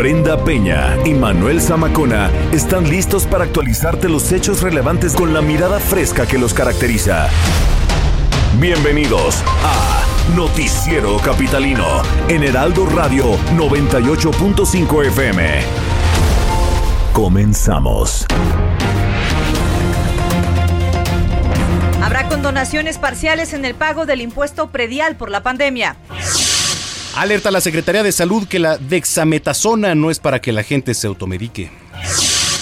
Brenda Peña y Manuel Zamacona están listos para actualizarte los hechos relevantes con la mirada fresca que los caracteriza. Bienvenidos a Noticiero Capitalino en Heraldo Radio 98.5 FM. Comenzamos. Habrá condonaciones parciales en el pago del impuesto predial por la pandemia. Alerta a la Secretaría de Salud que la dexametasona no es para que la gente se automedique.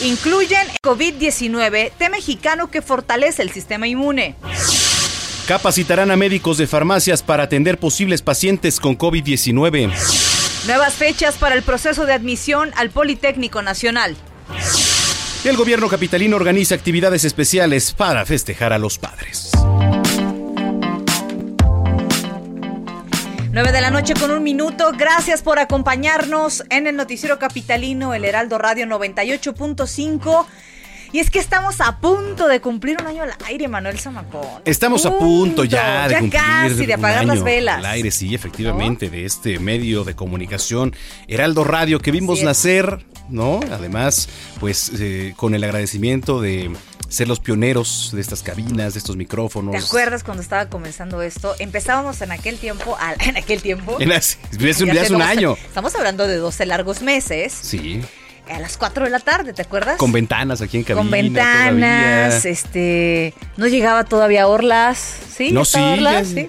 Incluyen COVID-19, té mexicano que fortalece el sistema inmune. Capacitarán a médicos de farmacias para atender posibles pacientes con COVID-19. Nuevas fechas para el proceso de admisión al Politécnico Nacional. El gobierno capitalino organiza actividades especiales para festejar a los padres. 9 de la noche con un minuto. Gracias por acompañarnos en el Noticiero Capitalino, el Heraldo Radio 98.5. Y es que estamos a punto de cumplir un año al aire, Manuel Zamacón. Estamos a punto ya de ya cumplir casi de un apagar las velas. Al aire, sí, efectivamente, de este medio de comunicación, Heraldo Radio, que vimos nacer, ¿no? Además, pues eh, con el agradecimiento de ser los pioneros de estas cabinas, de estos micrófonos. ¿Te acuerdas cuando estaba comenzando esto? Empezábamos en aquel tiempo, al- en aquel tiempo. En hace, hace un, hace año. Estamos hablando de 12 largos meses. Sí, A las 4 de la tarde, ¿te acuerdas? con ventanas aquí en cabina. Con ventanas, todavía. este, no llegaba todavía Orlas, ¿sí? No, ¿Estaba sí, Orlas? ya- sí.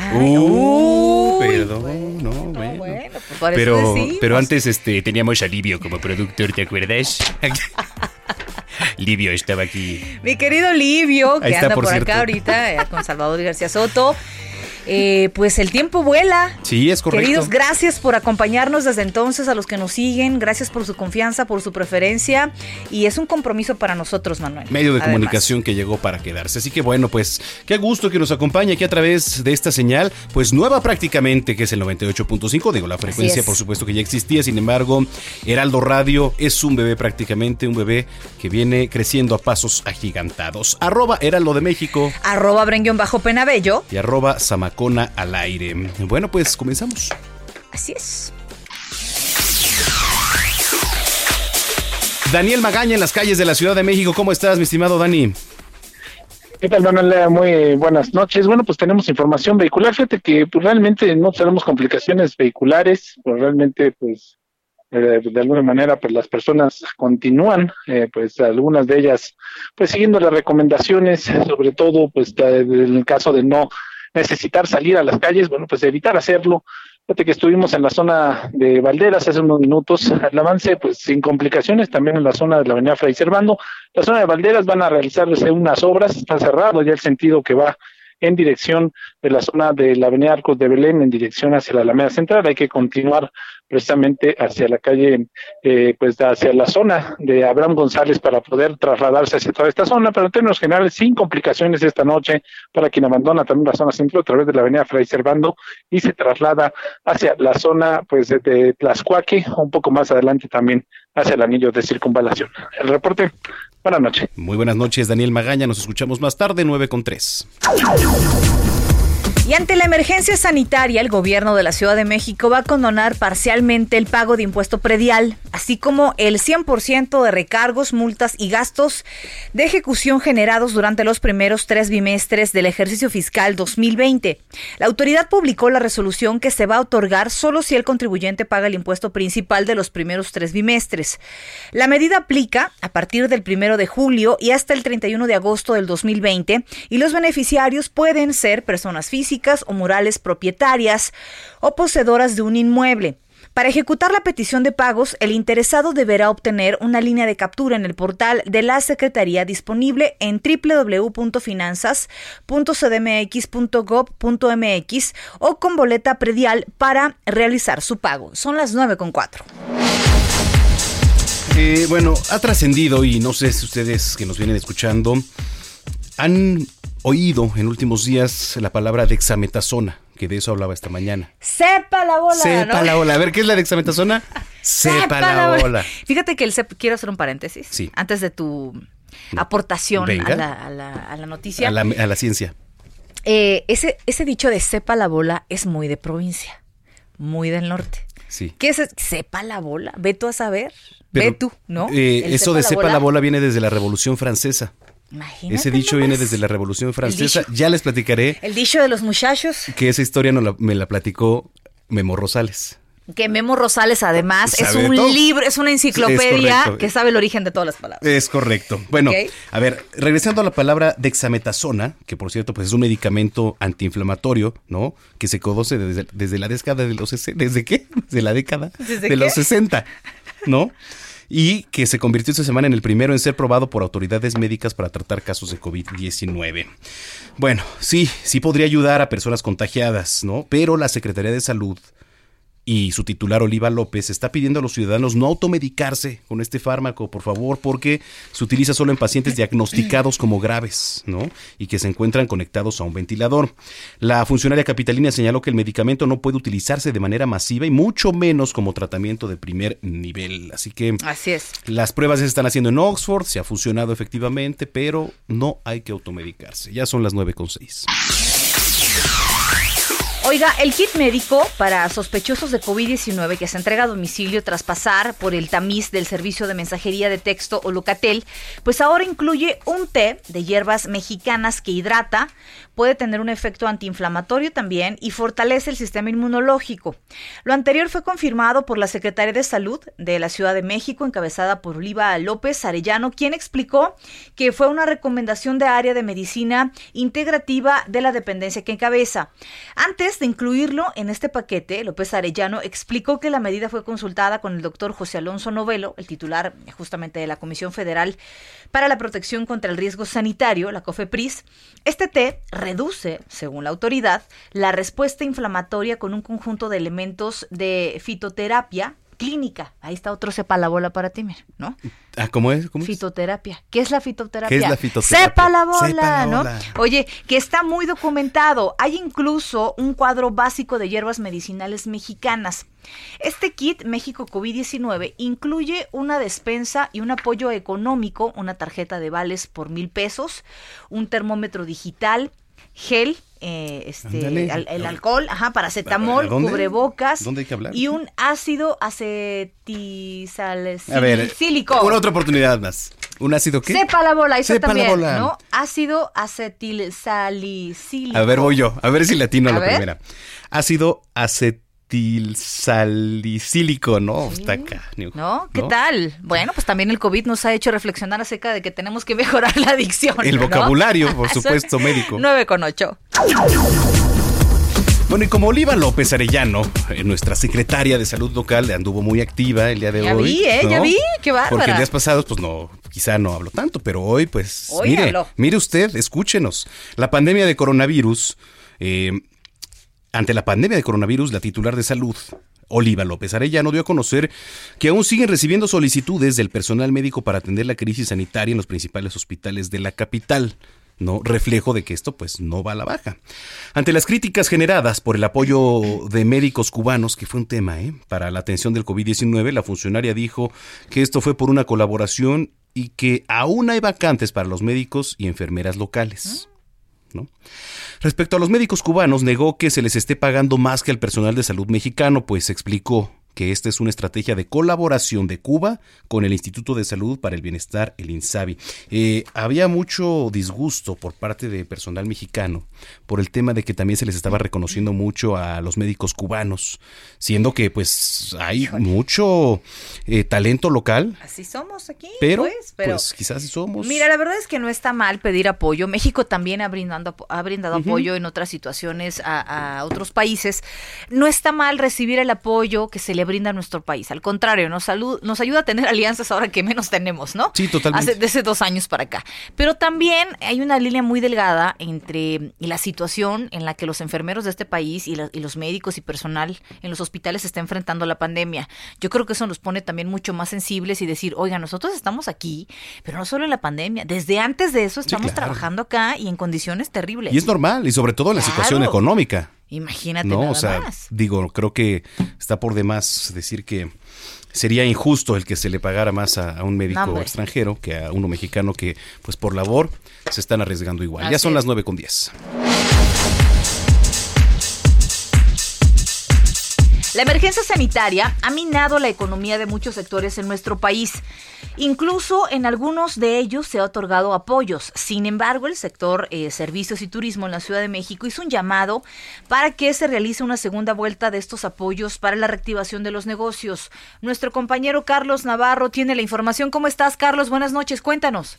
Ay, Uh, uy, perdón, bueno, no, bueno. bueno, pues por Pero, pero antes este, teníamos a Livio como productor, ¿te acuerdas? Livio estaba aquí. Mi querido Livio, que está, anda por acá ahorita eh, con Salvador García Soto. Eh, pues el tiempo vuela. Sí, es correcto. Queridos, gracias por acompañarnos desde entonces, a los que nos siguen, gracias por su confianza, por su preferencia y es un compromiso para nosotros, Manuel. Medio de Además. comunicación que llegó para quedarse. Así que bueno, pues qué gusto que nos acompañe aquí a través de esta señal, pues nueva prácticamente, que es el 98.5. Digo, la frecuencia por supuesto que ya existía, sin embargo, Heraldo Radio es un bebé prácticamente, un bebé que viene creciendo a pasos agigantados. Arroba Heraldo de México Arroba Brenguión bajo Penabello. y arroba Al aire. Bueno, pues comenzamos. Así es. Daniel Magaña en las calles de la Ciudad de México. ¿Cómo estás, mi estimado Dani? ¿Qué tal, Manuel? Muy buenas noches. Bueno, pues tenemos información vehicular. Fíjate que pues, realmente no tenemos complicaciones vehiculares, pues realmente, pues, eh, de alguna manera, pues las personas continúan, eh, pues algunas de ellas, pues siguiendo las recomendaciones, eh, sobre todo, pues de- en el caso de no necesitar salir a las calles, bueno, pues evitar hacerlo. Fíjate que estuvimos en la zona de Valderas hace unos minutos, el avance, pues sin complicaciones, también en la zona de la avenida Fray Servando. La zona de Valderas van a realizarse unas obras, está cerrado ya el sentido que va en dirección de la zona de la avenida Arcos de Belén, en dirección hacia la Alameda Central. Hay que continuar precisamente hacia la calle, eh, pues hacia la zona de Abraham González para poder trasladarse hacia toda esta zona, pero en términos generales sin complicaciones esta noche para quien abandona también la zona centro a través de la avenida Fray Servando y se traslada hacia la zona pues de, Tlaxcuaque, un poco más adelante también hacia el anillo de circunvalación. El reporte, buenas noches. Muy buenas noches, Daniel Magaña. Nos escuchamos más tarde, 9 con 3. Y ante la emergencia sanitaria, el gobierno de la Ciudad de México va a condonar parcialmente el pago de impuesto predial, así como el 100% de recargos, multas y gastos de ejecución generados durante los primeros tres bimestres del ejercicio fiscal 2020. La autoridad publicó la resolución que se va a otorgar solo si el contribuyente paga el impuesto principal de los primeros tres bimestres. La medida aplica a partir del primero de julio y hasta el 31 de agosto del 2020 y los beneficiarios pueden ser personas físicas o morales propietarias o poseedoras de un inmueble. Para ejecutar la petición de pagos, el interesado deberá obtener una línea de captura en el portal de la Secretaría disponible en www.finanzas.cdmx.gov.mx o con boleta predial para realizar su pago. Son las 9.4. Eh, bueno, ha trascendido y no sé si ustedes que nos vienen escuchando han oído en últimos días la palabra dexametasona, que de eso hablaba esta mañana. Sepa la bola. Sepa ¿no? la bola. A ver, ¿qué es la dexametasona? Sepa la bola. Fíjate que el CEP, quiero hacer un paréntesis. Sí. Antes de tu aportación a la, a la- a la noticia. A la, a la ciencia. Eh, ese, ese dicho de sepa la bola es muy de provincia, muy del norte. Sí. ¿Qué es? Sepa la bola. Ve tú a saber. Pero, Ve tú, ¿no? eh, eso de sepa la bola viene desde la Revolución Francesa. Imagínate Ese dicho viene desde la Revolución Francesa. Ya les platicaré El dicho de los muchachos. que esa historia no la- me la platicó Memo Rosales. Que Memo Rosales, además, es Sabe un libro, es una enciclopedia que sabe el origen de todas las palabras. Es correcto. Bueno, a ver, regresando a la palabra dexametasona, que por cierto, pues es un medicamento antiinflamatorio, ¿no? Que se conoce desde, desde la década de los... ¿Desde qué? Desde la década ¿Desde de qué? los 60, ¿no? Y que se convirtió esta semana en el primero en ser probado por autoridades médicas para tratar casos de COVID-19. Bueno, sí, sí podría ayudar a personas contagiadas, ¿no? Pero la Secretaría de Salud y su titular Oliva López está pidiendo a los ciudadanos no automedicarse con este fármaco, por favor, porque se utiliza solo en pacientes diagnosticados como graves, ¿no? Y que se encuentran conectados a un ventilador. La funcionaria capitalina señaló que el medicamento no puede utilizarse de manera masiva y mucho menos como tratamiento de primer nivel. Así que Así es. las pruebas se están haciendo en Oxford, se ha funcionado efectivamente, pero no hay que automedicarse. Ya son las 9.6. Oiga, el kit médico para sospechosos de COVID-19 que se entrega a domicilio tras pasar por el tamiz del servicio de mensajería de texto o Locatel, pues ahora incluye un té de hierbas mexicanas que hidrata, puede tener un efecto antiinflamatorio también y fortalece el sistema inmunológico. Lo anterior fue confirmado por la Secretaria de Salud de la Ciudad de México, encabezada por Oliva López Arellano, quien explicó que fue una recomendación de área de medicina integrativa de la dependencia que encabeza. Antes de incluirlo en este paquete, López Arellano explicó que la medida fue consultada con el doctor José Alonso Novelo, el titular justamente de la Comisión Federal para la Protección contra el Riesgo Sanitario, la COFEPRIS. Este té reduce, según la autoridad, la respuesta inflamatoria con un conjunto de elementos de fitoterapia clínica. Ahí está otro sepa la bola para ti, mira, ¿no? Ah, ¿cómo es? Fitoterapia. ¿Qué es la fitoterapia? ¿Qué es la fitoterapia? Sepa la bola, Sepa la ¿no? bola. Oye, que está muy documentado. Hay incluso un cuadro básico de hierbas medicinales mexicanas. Este kit México COVID-19 incluye una despensa y un apoyo económico, una tarjeta de vales por mil pesos, un termómetro digital, gel, eh, este, al- el alcohol, ajá, paracetamol, ¿Dónde? cubrebocas ¿Dónde hay que hablar? y un ácido acetilsalicílico. Una otra oportunidad más. ¿Un ácido qué? Sepa la bola, eso Sepa la también, bola. ¿no? Ácido acetilsalicílico. A ver, voy yo. A ver si latino a la ver. primera. Ácido acetilsalicílico, ¿no? Está acá. ¿No? ¿Qué tal? Bueno, pues también el COVID nos ha hecho reflexionar acerca de que tenemos que mejorar la adicción. El ¿no? vocabulario, por supuesto, médico. 9 con 8. Bueno, y como Oliva López Arellano, eh, nuestra secretaria de salud local, anduvo muy activa el día de Ya hoy. vi, ¿eh? Ya vi, qué bárbara. Porque días pasados, pues no, quizá no hablo tanto, pero hoy, pues, Hoy mire, habló. mire usted, escúchenos. La pandemia de coronavirus, eh, ante la pandemia de coronavirus, la titular de salud, Oliva López Arellano, dio a conocer que aún siguen recibiendo solicitudes del personal médico para atender la crisis sanitaria en los principales hospitales de la capital. ¿no? Reflejo de que esto pues no va a la baja. Ante las críticas generadas por el apoyo de médicos cubanos, que fue un tema, ¿eh? Para la atención del COVID-19, la funcionaria dijo que esto fue por una colaboración y que aún hay vacantes para los médicos y enfermeras locales. Respecto a los médicos cubanos, negó que se les esté pagando más que al personal de salud mexicano, pues explicó que esta es una estrategia de colaboración de Cuba con el Instituto de Salud para el Bienestar, el INSABI. Eh, había mucho disgusto por parte de personal mexicano por el tema de que también se les estaba reconociendo mucho a los médicos cubanos, siendo que pues hay mucho eh, talento local, Así somos aquí, pero pues, pero pues quizás sí somos. Mira, la verdad es que no está mal pedir apoyo. México también ha, brindando, ha brindado apoyo en otras situaciones a, a otros países. No está mal recibir el apoyo que se le brinda nuestro país. Al contrario, nos, nos ayuda a tener alianzas ahora que menos tenemos, ¿no? Sí, totalmente. Hace, desde dos años para acá. Pero también hay una línea muy delgada entre la situación en la que los enfermeros de este país y, y los médicos y personal en los hospitales se está enfrentando a la pandemia. Yo creo que eso nos pone también mucho más sensibles y decir, oiga, nosotros estamos aquí, pero no solo en la pandemia, desde antes de eso estamos trabajando acá y en condiciones terribles. Y es normal, y sobre todo en la situación económica. Imagínate. No, o sea, digo, creo que está por demás decir que sería injusto el que se le pagara más a, un médico extranjero que a uno mexicano que, pues por labor, se están arriesgando igual. ya son las nueve con diez. La emergencia sanitaria ha minado la economía de muchos sectores en nuestro país. Incluso en algunos de ellos se ha otorgado apoyos. Sin embargo, el sector eh, servicios y turismo en la Ciudad de México hizo un llamado para que se realice una segunda vuelta de estos apoyos para la reactivación de los negocios. Nuestro compañero Carlos Navarro tiene la información. ¿Cómo estás, Carlos? Buenas noches, cuéntanos.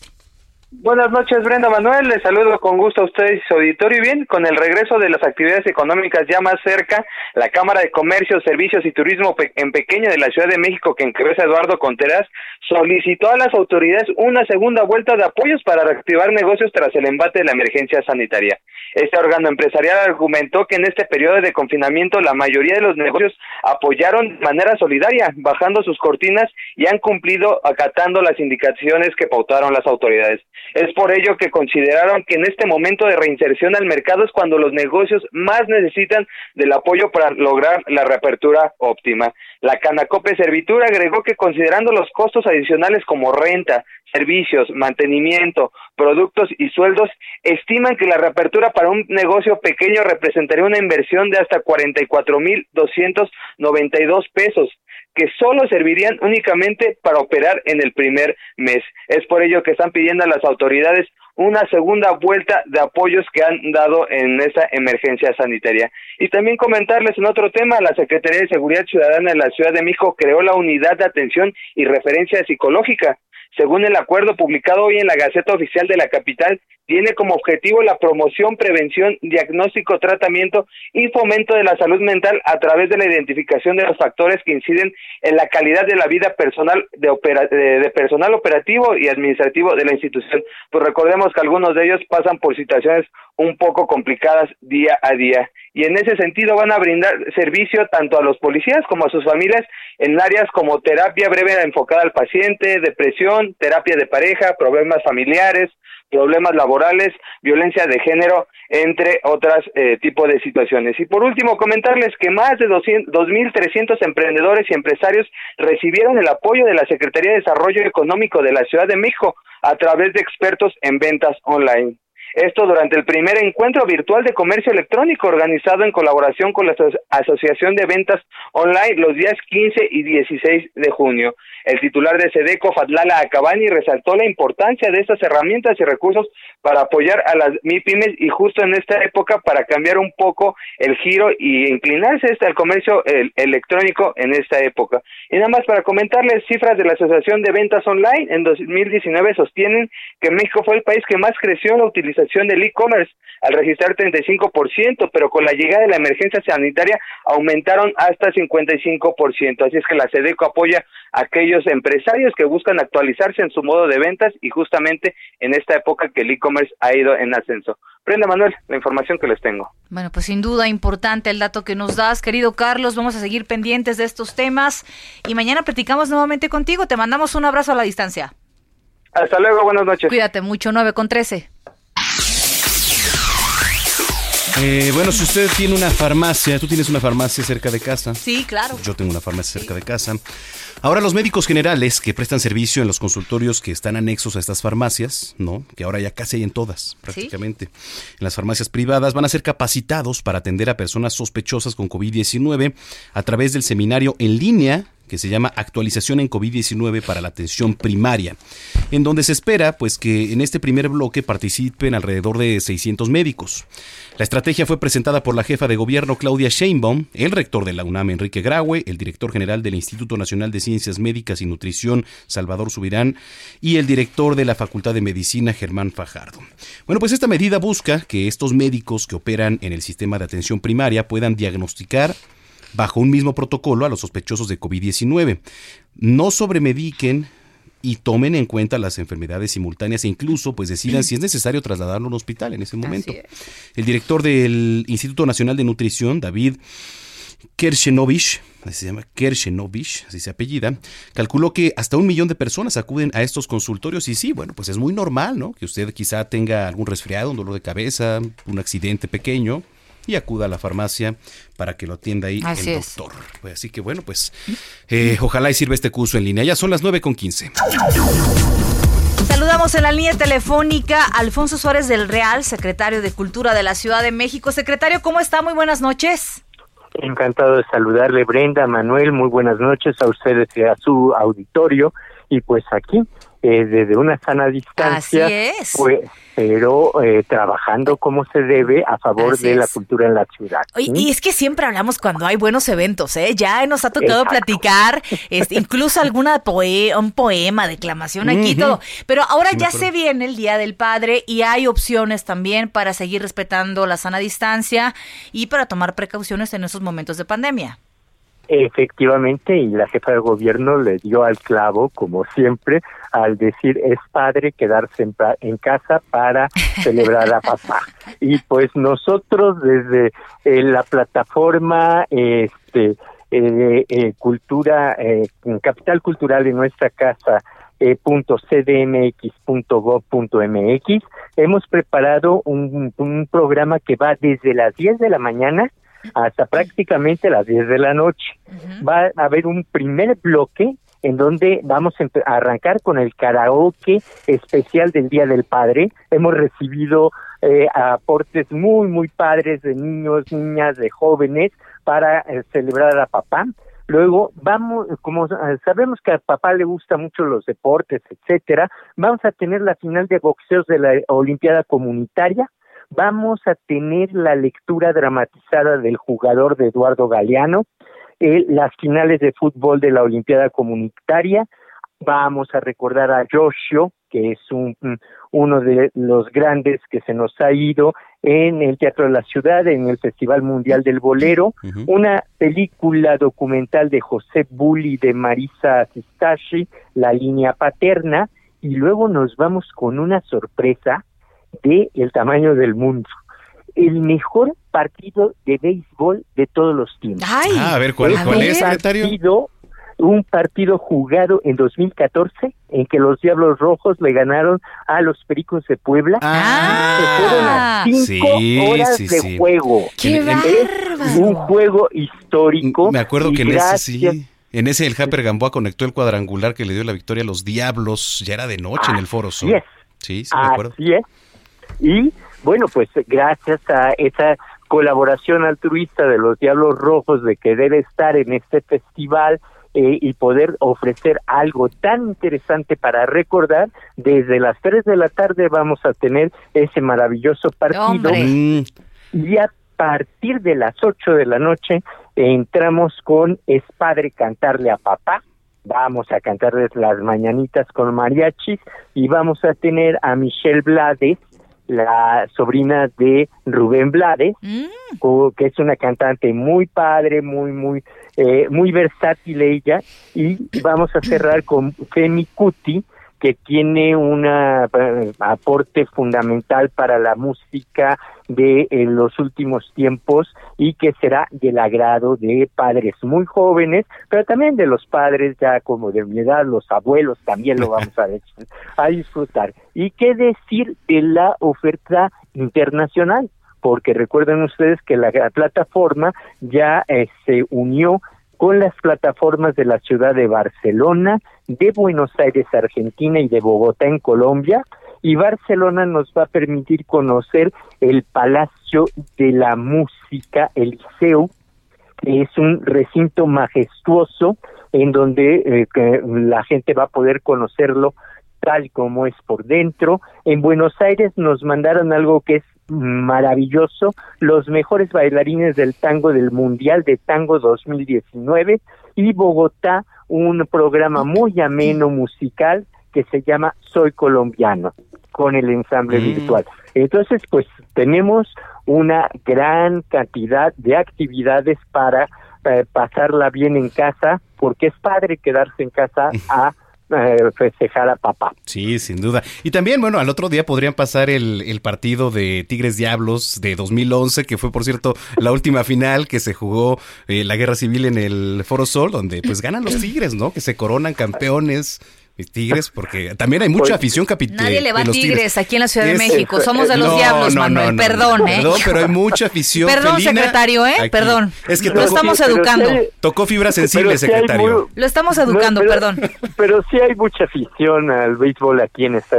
Buenas noches, Brenda Manuel. Les saludo con gusto a ustedes y su auditorio. Y bien, con el regreso de las actividades económicas ya más cerca, la Cámara de Comercio, Servicios y Turismo en Pequeño de la Ciudad de México, que encabeza Eduardo Conteras, solicitó a las autoridades una segunda vuelta de apoyos para reactivar negocios tras el embate de la emergencia sanitaria. Este órgano empresarial argumentó que en este periodo de confinamiento la mayoría de los negocios apoyaron de manera solidaria, bajando sus cortinas y han cumplido acatando las indicaciones que pautaron las autoridades. Es por ello que consideraron que en este momento de reinserción al mercado es cuando los negocios más necesitan del apoyo para lograr la reapertura óptima. La Canacope Servitura agregó que considerando los costos adicionales como renta, servicios, mantenimiento, productos y sueldos, estiman que la reapertura para un negocio pequeño representaría una inversión de hasta 44.292 pesos que solo servirían únicamente para operar en el primer mes. Es por ello que están pidiendo a las autoridades una segunda vuelta de apoyos que han dado en esa emergencia sanitaria. Y también comentarles en otro tema, la Secretaría de Seguridad Ciudadana de la Ciudad de México creó la unidad de atención y referencia psicológica. Según el acuerdo publicado hoy en la Gaceta Oficial de la Capital, tiene como objetivo la promoción, prevención, diagnóstico, tratamiento y fomento de la salud mental a través de la identificación de los factores que inciden en la calidad de la vida personal de, personal operativo y administrativo de la institución. Pues recordemos que algunos de ellos pasan por situaciones un poco complicadas día a día y en ese sentido van a brindar servicio tanto a los policías como a sus familias en áreas como terapia breve enfocada al paciente, depresión, terapia de pareja, problemas familiares, problemas laborales, violencia de género, entre otras eh, tipos de situaciones. Y por último, comentarles que más de 2.300 emprendedores y empresarios recibieron el apoyo de la Secretaría de Desarrollo Económico de la Ciudad de México a través de expertos en ventas online. Esto durante el primer encuentro virtual de comercio electrónico organizado en colaboración con la Asociación de Ventas Online los días 15 y 16 de junio. El titular de SEDECO, Fatlala Acabani, resaltó la importancia de estas herramientas y recursos para apoyar a las MIPIMES y justo en esta época para cambiar un poco el giro y inclinarse hasta el comercio electrónico en esta época. Y nada más para comentarles, cifras de la Asociación de Ventas Online en 2019 sostienen que México fue el país que más creció en la utilización del e-commerce al registrar 35%, pero con la llegada de la emergencia sanitaria aumentaron hasta 55%. Así es que la SEDECO apoya a aquellos empresarios que buscan actualizarse en su modo de ventas y justamente en esta época que el e-commerce ha ido en ascenso. Prenda Manuel, la información que les tengo. Bueno, pues sin duda importante el dato que nos das, querido Carlos. Vamos a seguir pendientes de estos temas y mañana platicamos nuevamente contigo. Te mandamos un abrazo a la distancia. Hasta luego, buenas noches. Cuídate mucho, 9 con 13. Eh, bueno, si usted tiene una farmacia, tú tienes una farmacia cerca de casa. Sí, claro. Yo tengo una farmacia cerca de casa. Ahora los médicos generales que prestan servicio en los consultorios que están anexos a estas farmacias, ¿no? Que ahora ya casi hay en todas, prácticamente. En las farmacias privadas van a ser capacitados para atender a personas sospechosas con COVID-19 a través del seminario en línea que se llama Actualización en COVID-19 para la atención primaria, en donde se espera pues que en este primer bloque participen alrededor de 600 médicos. La estrategia fue presentada por la jefa de gobierno Claudia Sheinbaum, el rector de la UNAM Enrique Graue, el director general del Instituto Nacional de Ciencias Médicas y Nutrición Salvador Subirán y el director de la Facultad de Medicina Germán Fajardo. Bueno, pues esta medida busca que estos médicos que operan en el sistema de atención primaria puedan diagnosticar bajo un mismo protocolo a los sospechosos de COVID-19. No sobremediquen y tomen en cuenta las enfermedades simultáneas e incluso pues decidan si es necesario trasladarlo a un hospital en ese momento. El director del Instituto Nacional de Nutrición, David Kershenovich, así se llama Kershenovich, así se apellida, calculó que hasta un millón de personas acuden a estos consultorios y sí, bueno, pues es muy normal, ¿no? Que usted quizá tenga algún resfriado, un dolor de cabeza, un accidente pequeño y acuda a la farmacia para que lo atienda ahí el doctor. Pues así que bueno, pues eh, ojalá y sirva este curso en línea. Ya son las 9 con 15. Saludamos en la línea telefónica a Alfonso Suárez del Real, secretario de Cultura de la Ciudad de México. Secretario, ¿cómo está? Muy buenas noches. Encantado de saludarle, Brenda, Manuel, muy buenas noches a ustedes y a su auditorio. Y pues aquí eh, desde una sana distancia, pues, pero eh, trabajando como se debe a favor de la cultura en la ciudad. Y es que siempre hablamos cuando hay buenos eventos, ¿eh? Ya nos ha tocado platicar, este, incluso alguna poe un poema, declamación aquí, todo. Pero ahora ya se viene el Día del Padre y hay opciones también para seguir respetando la sana distancia y para tomar precauciones en esos momentos de pandemia. Efectivamente, y la jefa de gobierno le dio al clavo, como siempre, al decir es padre quedarse en, casa para celebrar a papá. Y pues nosotros desde eh, la plataforma este eh, eh, cultura, capital cultural de nuestra casa, punto cdmx.gov.mx, hemos preparado un, un programa que va desde las 10 de la mañana hasta prácticamente las 10 de la noche. Va a haber un primer bloque en donde vamos a arrancar con el karaoke especial del Día del Padre. Hemos recibido eh, aportes muy, muy padres de niños, niñas, de jóvenes para eh, celebrar a papá. Luego vamos, como sabemos que a papá le gusta mucho los deportes, etcétera, vamos a tener la final de boxeos de la Olimpiada Comunitaria vamos a tener la lectura dramatizada del jugador de Eduardo Galeano, eh, las finales de fútbol de la Olimpiada Comunitaria, vamos a recordar a Yoshio, que es un, uno de los grandes que se nos ha ido en el Teatro de la Ciudad, en el Festival Mundial del Bolero, una película documental de José Bulli de Marisa Sistashi, La línea paterna, y luego nos vamos con una sorpresa de el tamaño del mundo. El mejor partido de béisbol de todos los tiempos. Ah, a ver, ¿cuál, es, Partido, un partido jugado en 2014 en que los Diablos Rojos le ganaron a los Pericos de Puebla. Ah, fueron cinco horas de juego. ¡Qué un juego histórico. Me acuerdo que en ese sí. En ese el Japper Gamboa conectó el cuadrangular que le dio la victoria a los Diablos. Ya era de noche en el Foro Sur. Sí, sí, me acuerdo. Así es. Y bueno, pues gracias a esa colaboración altruista de los Diablos Rojos de que debe estar en este festival eh, y poder ofrecer algo tan interesante para recordar, desde las 3 de la tarde vamos a tener ese maravilloso partido. Mm. y a partir de las 8 de la noche entramos con Es Padre Cantarle a Papá, vamos a cantarles las mañanitas con mariachis y vamos a tener a Michelle Blades la sobrina de Rubén Blades, mm. que es una cantante muy padre, muy, muy, eh, muy versátil ella, y vamos a cerrar con Femi Cuti, que tiene un eh, aporte fundamental para la música de los últimos tiempos y que será del agrado de padres muy jóvenes, pero también de los padres ya como de mi edad, los abuelos también lo vamos a, a disfrutar. ¿Y qué decir de la oferta internacional? Porque recuerden ustedes que la, plataforma ya eh, se unió con las plataformas de la ciudad de Barcelona, de Buenos Aires, Argentina y de Bogotá en Colombia, y Barcelona nos va a permitir conocer el Palacio de la Música, el Liceo, que es un recinto majestuoso en donde eh, la gente va a poder conocerlo tal como es por dentro. En Buenos Aires nos mandaron algo que es maravilloso, los mejores bailarines del tango del Mundial de Tango 2019 y Bogotá, un programa muy ameno musical que se llama Soy Colombiano con el ensamble mm. virtual. Entonces, pues tenemos una gran cantidad de actividades para eh, pasarla bien en casa, porque es padre quedarse en casa a eh, festejar a papá. Sí, sin duda. Y también, bueno, al otro día podrían pasar el, el, partido de Tigres Diablos de 2011, que fue, por cierto, la última final que se jugó eh, la guerra civil en el Foro Sol, donde pues ganan los Tigres, ¿no? Que se coronan campeones Tigres, porque también hay mucha afición capital. Nadie le va a tigres, aquí en la Ciudad de México. Somos de los diablos, Manuel. perdón, ¿eh? Perdón, pero hay mucha afición. Perdón, secretario, ¿eh? Perdón. Es que lo estamos educando. tocó fibra sensible, secretario. lo estamos educando, perdón. Pero sí hay mucha afición al béisbol aquí en esta,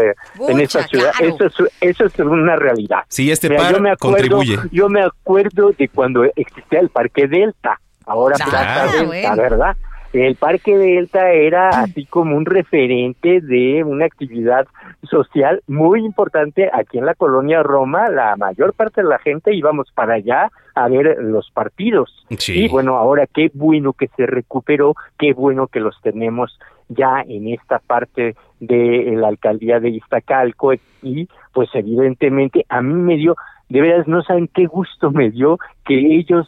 en esta ciudad. Eso, es, eso es una realidad. Sí, este par yo me acuerdo, contribuye. Yo me acuerdo de cuando existía el Parque Delta. Ahora Plaza Delta, ¿verdad? El Parque Delta era así como un referente de una actividad social muy importante aquí en la colonia Roma. La mayor parte de la gente íbamos para allá a ver los partidos. Y bueno, ahora qué bueno que se recuperó, qué bueno que los tenemos ya en esta parte de la alcaldía de Iztacalco y pues evidentemente a mí me dio de veras no saben qué gusto me dio que ellos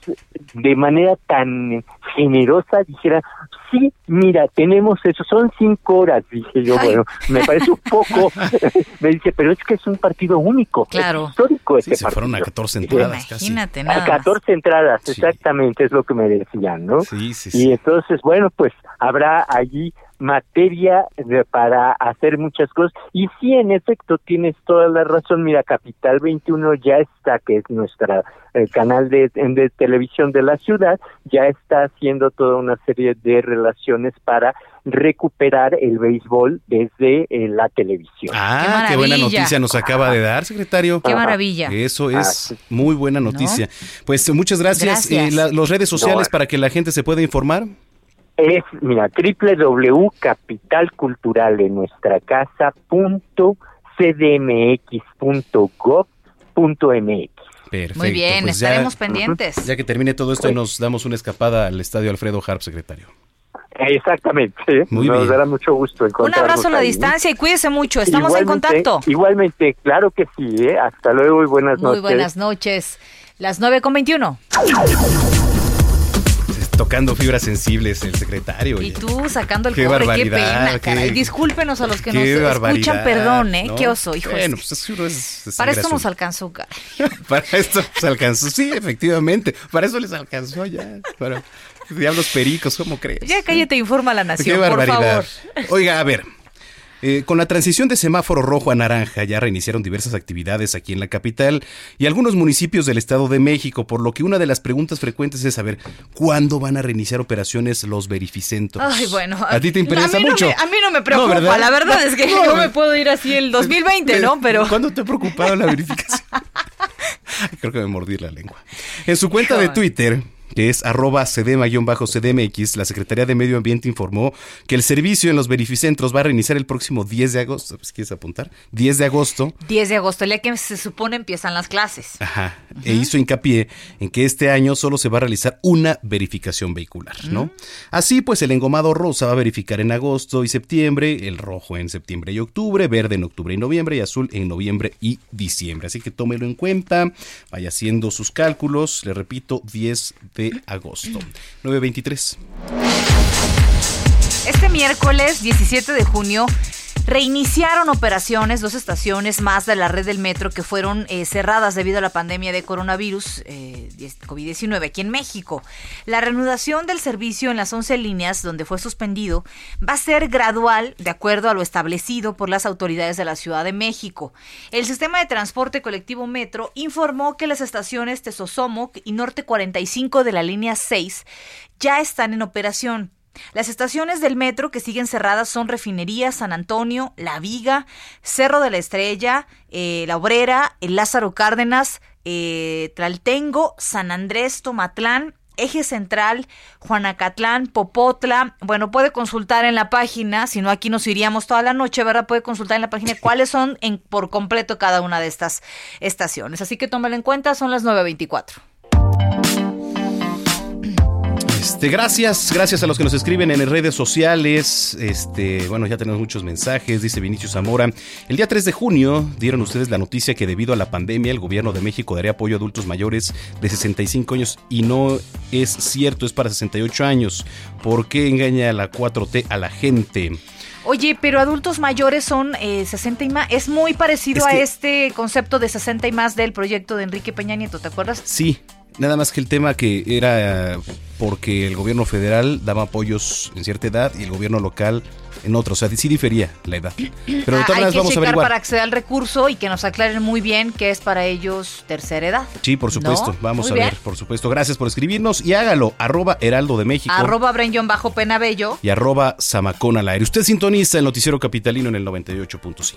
de manera tan generosa dijeran, sí, mira, tenemos eso, son cinco horas, dije yo, bueno, me parece un poco, me dice, pero es que es un partido único, claro. histórico este se fueron a 14 entradas Imagínate, Nada a 14 entradas, exactamente, es lo que me decían, ¿no? Sí, sí, sí. Y entonces, bueno, pues habrá allí materia de, para hacer muchas cosas. Y sí, en efecto, tienes toda la razón. Mira, Capital 21 ya está, que es nuestro eh, canal de, de, televisión de la ciudad, ya está haciendo toda una serie de relaciones para recuperar el béisbol desde eh, la televisión. Ah, qué, buena noticia nos acaba de dar, secretario. Qué maravilla. Eso es muy buena noticia. Pues muchas gracias. gracias. Eh, las redes sociales para que la gente se pueda informar es, mira, www.capitalcultural en nuestra casa punto Perfecto. Muy bien, pues estaremos pendientes. Ya que termine todo esto, nos damos una escapada al estadio Alfredo Harp, secretario. Exactamente. Muy nos dará mucho gusto Un abrazo a la distancia y cuídese mucho. Estamos en contacto. Igualmente, claro que sí. ¿eh? Hasta luego y buenas noches. Muy buenas noches. Las 9 con 21 tocando fibras sensibles el secretario. Y tú sacando el qué cobre, qué pena, caray. Discúlpenos a los que nos escuchan, perdón, ¿eh? Qué oso, hijo. Bueno, pues eso es, Para esto nos alcanzó. Para esto nos alcanzó, sí, efectivamente. Para eso les alcanzó ya. Para diablos pericos, ¿cómo crees? Ya cállate, informa a la nación, qué barbaridad. Por favor. Oiga, a ver, eh, con la transición de semáforo rojo a naranja ya reiniciaron diversas actividades aquí en la capital y algunos municipios del Estado de México, por lo que una de las preguntas frecuentes es saber cuándo van a reiniciar operaciones los verificentros. Ay, bueno. A ti te interesa mucho. a mí no me preocupa, la verdad es que no, me puedo ir así el 2020, ¿no? Pero ¿Cuándo te ha preocupado la verificación? Creo que me mordí la lengua. En su cuenta de Twitter, que es arroba cdma-cdmx, la Secretaría de Medio Ambiente informó que el servicio en los verificentros va a reiniciar el próximo 10 de agosto. ¿Quieres apuntar? 10 de agosto. 10 de agosto, el día que se supone empiezan las clases. Ajá. E hizo hincapié en que este año solo se va a realizar una verificación vehicular, ¿no? Así pues, el engomado rosa va a verificar en agosto y septiembre, el rojo en septiembre y octubre, verde en octubre y noviembre y azul en noviembre y diciembre. Así que tómelo en cuenta, vaya haciendo sus cálculos. Le repito, 10 de agosto. 9.23. Este miércoles 17 de junio Reiniciaron operaciones dos estaciones más de la red del metro que fueron eh, cerradas debido a la pandemia de coronavirus eh, COVID-19 aquí en México. La reanudación del servicio en las 11 líneas donde fue suspendido va a ser gradual de acuerdo a lo establecido por las autoridades de la Ciudad de México. El sistema de transporte colectivo Metro informó que las estaciones Tesosomoc y Norte 45 de la línea 6 ya están en operación. Las estaciones del metro que siguen cerradas son Refinería, San Antonio, La Viga, Cerro de la Estrella, eh, La Obrera, el Lázaro Cárdenas, eh, Traltengo, San Andrés, Tomatlán, Eje Central, Juanacatlán, Popotla. Bueno, puede consultar en la página, si no aquí nos iríamos toda la noche, ¿verdad? Puede consultar en la página cuáles son en, por completo cada una de estas estaciones. Así que tómalo en cuenta, son las 9.24. Este, gracias, gracias a los que nos escriben en redes sociales. Este, bueno, ya tenemos muchos mensajes, dice Vinicius Zamora. El día 3 de junio dieron ustedes la noticia que debido a la pandemia el gobierno de México daría apoyo a adultos mayores de 65 años y no es cierto, es para 68 años. ¿Por qué engaña la 4T a la gente? Oye, pero adultos mayores son eh, 60 y más. Es muy parecido Es que- a este concepto de 60 y más del proyecto de Enrique Peña Nieto, ¿te acuerdas? Sí, nada más que el tema que era porque el gobierno federal daba apoyos en cierta edad y el gobierno local en otra. O sea, sí difería la edad. Pero de Ah, todas maneras vamos a averiguar. para acceder al recurso y que nos aclaren muy bien qué es para ellos tercera edad. Sí, por supuesto. ¿No? Vamos Muy a bien. ver, por supuesto. Gracias por escribirnos y hágalo. Arroba Heraldo de México. Arroba bajo Penabello. y arroba Zamacón al aire. Usted sintoniza el noticiero capitalino en el 98.5.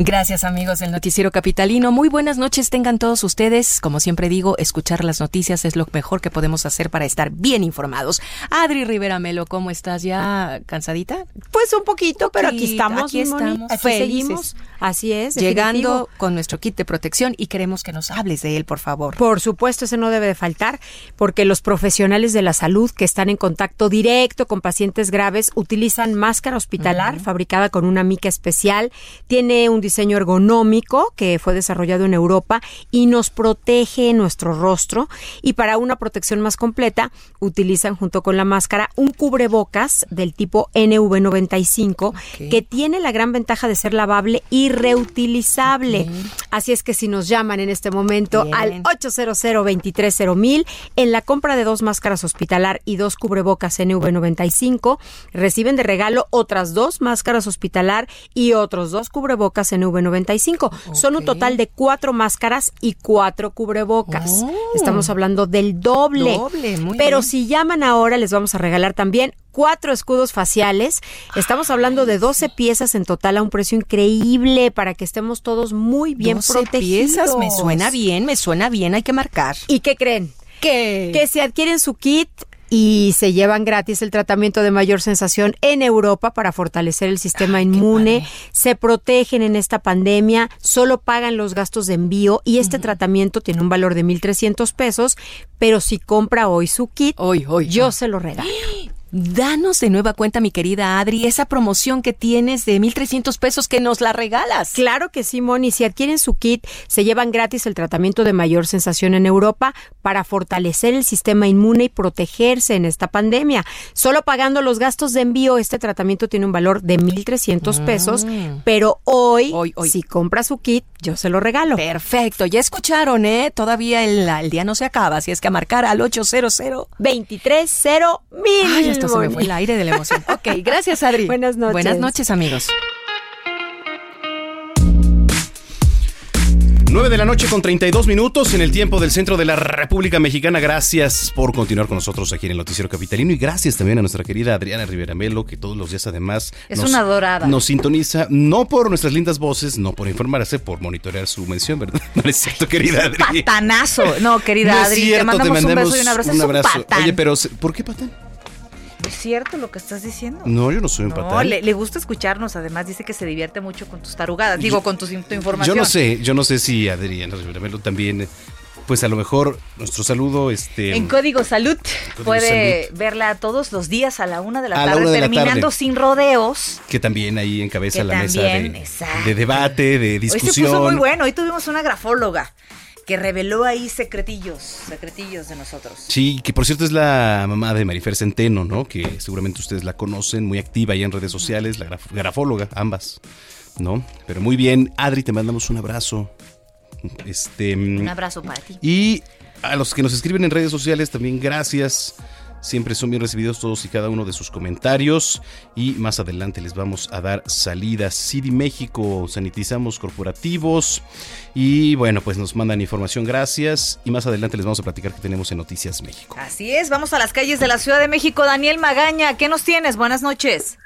Gracias amigos del Noticiero Capitalino. Muy buenas noches tengan todos ustedes. Como siempre digo, escuchar las noticias es lo mejor que podemos hacer para estar bien informados. Adri Rivera Melo, ¿cómo estás? ¿Ya cansadita? Pues un poquito, pero aquí estamos, aquí estamos, aquí seguimos. Así es. Llegando definitivo. con nuestro kit de protección y queremos que nos hables de él, por favor. Por supuesto, ese no debe de faltar, porque los profesionales de la salud que están en contacto directo con pacientes graves utilizan máscara hospitalar fabricada con una mica especial. Tiene un diseño ergonómico que fue desarrollado en Europa y nos protege nuestro rostro. Y para una protección más completa, utilizan junto con la máscara un cubrebocas del tipo NV95 que tiene la gran ventaja de ser lavable y reutilizable. Así es que si nos llaman en este momento Bien. al 800 230 en la compra de dos máscaras hospitalar y dos cubrebocas NV95, reciben de regalo otras dos máscaras hospitalar y otros dos cubrebocas NV95. Son un total de cuatro máscaras y cuatro cubrebocas. Oh. Estamos hablando del doble. Doble, muy Pero si llaman ahora, les vamos a regalar también cuatro escudos faciales. Estamos hablando de 12 piezas en total a un precio increíble para que estemos todos muy bien 12 protegidos. piezas, me suena bien, me suena bien, hay que marcar. ¿Y qué creen? ¿Qué? Que si adquieren su kit y se llevan gratis el tratamiento de mayor sensación en Europa para fortalecer el sistema inmune, se protegen en esta pandemia, solo pagan los gastos de envío y este tratamiento tiene un valor de 1.300 pesos, pero si compra hoy su kit, Hoy, hoy. yo se lo regalo. Danos de nueva cuenta, mi querida Adri, esa promoción que tienes de 1.300 pesos que nos la regalas. Claro que sí, Moni. Si adquieren su kit, se llevan gratis el tratamiento de mayor sensación en Europa para fortalecer el sistema inmune y protegerse en esta pandemia. Solo pagando los gastos de envío, este tratamiento tiene un valor de 1.300 pesos, pero hoy, Hoy, hoy. si compra su kit, yo se lo regalo. Perfecto, ya escucharon, ¿eh? Todavía el, el día no se acaba, así es que a marcar al 800. 23 mil. Ay, hasta se me fue el aire de la emoción. Ok, gracias, Adri. Buenas noches. Buenas noches, amigos. 9 de la noche con 32 minutos en el tiempo del centro de la República Mexicana. Gracias por continuar con nosotros aquí en el Noticiero Capitalino y gracias también a nuestra querida Adriana Rivera Melo, que todos los días además Es una adorada. nos sintoniza, no por nuestras lindas voces, no por informarse, por monitorear su mención, ¿verdad? No es cierto, querida Adri. Patanazo. No, querida No Adri, cierto, te mandamos un mandamos beso y un abrazo. es un patán. Oye, pero ¿por qué patán? ¿Es cierto lo que estás diciendo? No, yo no soy un No, patán. le, le gusta escucharnos. Además, dice que se divierte mucho con tus tarugadas. Digo, con tu, tu información. Yo no sé, yo no sé si Adriana Rivera también, pues a lo mejor nuestro saludo, este... En Código Salud Código puede verla todos los días a la una de la A tarde, una de la terminando tarde. sin rodeos. que también ahí encabeza Que la mesa de, de debate, de Hoy discusión. se puso muy bueno. Hoy tuvimos una grafóloga que reveló ahí secretillos, secretillos de nosotros. Sí, que por cierto es la mamá de Marifer Centeno, ¿no? Que seguramente ustedes la conocen, muy activa ahí en redes sociales, la graf- grafóloga, ambas, ¿no? Pero muy bien, Adri, te mandamos un abrazo. Este, mm, Un abrazo para ti. y a los que nos escriben en redes sociales también gracias. Siempre son bien recibidos todos y cada uno de sus comentarios y más adelante les vamos a dar salida. City México, sanitizamos corporativos y bueno, pues nos mandan información, gracias. Y más adelante les vamos a platicar que tenemos en Noticias México. Así es, vamos a las calles de la Ciudad de México. Daniel Magaña, ¿qué nos tienes? Buenas noches.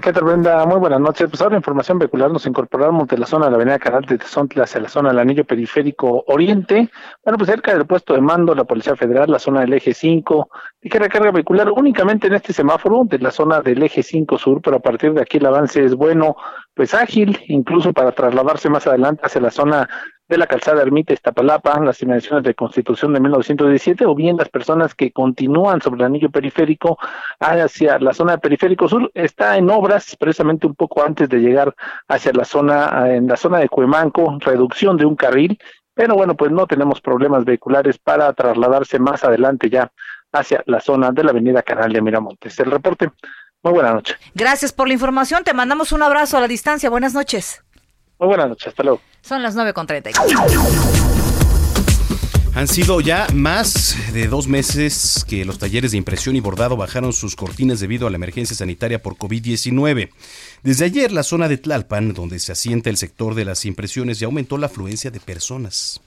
¿Qué tal, Brenda? Muy buenas noches. Pues ahora información vehicular nos incorporamos de la zona de la avenida Canal de Tezontla hacia la zona del anillo periférico oriente. Bueno, pues cerca del puesto de mando, la Policía Federal, la zona del eje 5, y que recarga vehicular únicamente en este semáforo de la zona del eje 5 sur, pero a partir de aquí el avance es bueno, pues ágil, incluso para trasladarse más adelante hacia la zona de la calzada Ermita Iztapalapa, las inmediaciones de Constitución de 1917, o bien las personas que continúan sobre el anillo periférico hacia la zona periférico sur, está en obras precisamente un poco antes de llegar hacia la zona, en la zona de Cuemanco, reducción de un carril, pero bueno, pues no tenemos problemas vehiculares para trasladarse más adelante ya hacia la zona de la avenida Canal de Miramontes. El reporte. Muy buenas noches. Gracias por la información. Te mandamos un abrazo a la distancia. Buenas noches. Muy buenas noches. Hasta luego. Son las 9.30. Han sido ya más de dos meses que los talleres de impresión y bordado bajaron sus cortinas debido a la emergencia sanitaria por COVID-19. Desde ayer, la zona de Tlalpan, donde se asienta el sector de las impresiones, ya aumentó la afluencia de personas.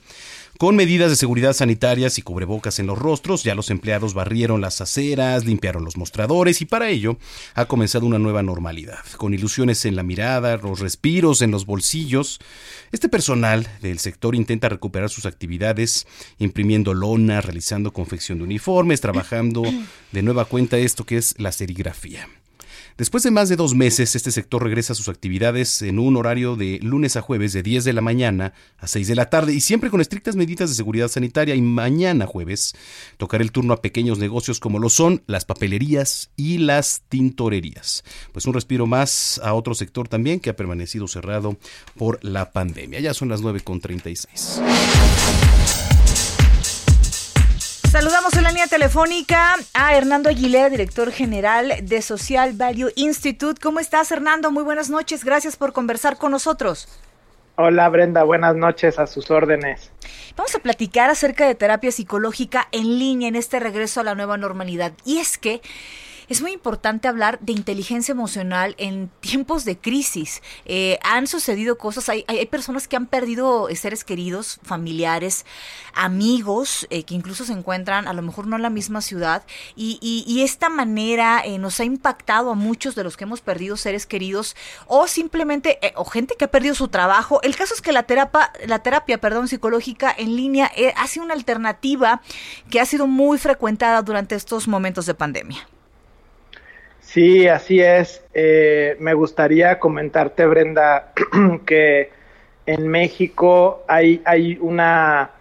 Con medidas de seguridad sanitarias y cubrebocas en los rostros, ya los empleados barrieron las aceras, limpiaron los mostradores y para ello ha comenzado una nueva normalidad, con ilusiones en la mirada, los respiros en los bolsillos. Este personal del sector intenta recuperar sus actividades imprimiendo lona, realizando confección de uniformes, trabajando de nueva cuenta esto que es la serigrafía. Después de más de dos meses, este sector regresa a sus actividades en un horario de lunes a jueves de 10 de la mañana a 6 de la tarde y siempre con estrictas medidas de seguridad sanitaria y mañana jueves tocará el turno a pequeños negocios como lo son las papelerías y las tintorerías. Pues un respiro más a otro sector también que ha permanecido cerrado por la pandemia. Ya son las 9.36. telefónica a Hernando Aguilera, director general de Social Value Institute. ¿Cómo estás, Hernando? Muy buenas noches. Gracias por conversar con nosotros. Hola, Brenda. Buenas noches. A sus órdenes. Vamos a platicar acerca de terapia psicológica en línea en este regreso a la nueva normalidad. Y es que es muy importante hablar de inteligencia emocional en tiempos de crisis. Eh, han sucedido cosas, hay, hay, personas que han perdido seres queridos, familiares, amigos, eh, que incluso se encuentran a lo mejor no en la misma ciudad, y, y, esta manera eh, nos ha impactado a muchos de los que hemos perdido seres queridos, o simplemente, o gente que ha perdido su trabajo. El caso es que la terapia, la terapia perdón, psicológica en línea ha sido una alternativa que ha sido muy frecuentada durante estos momentos de pandemia. Sí, así es. Eh, me gustaría comentarte, Brenda, que en México hay, hay una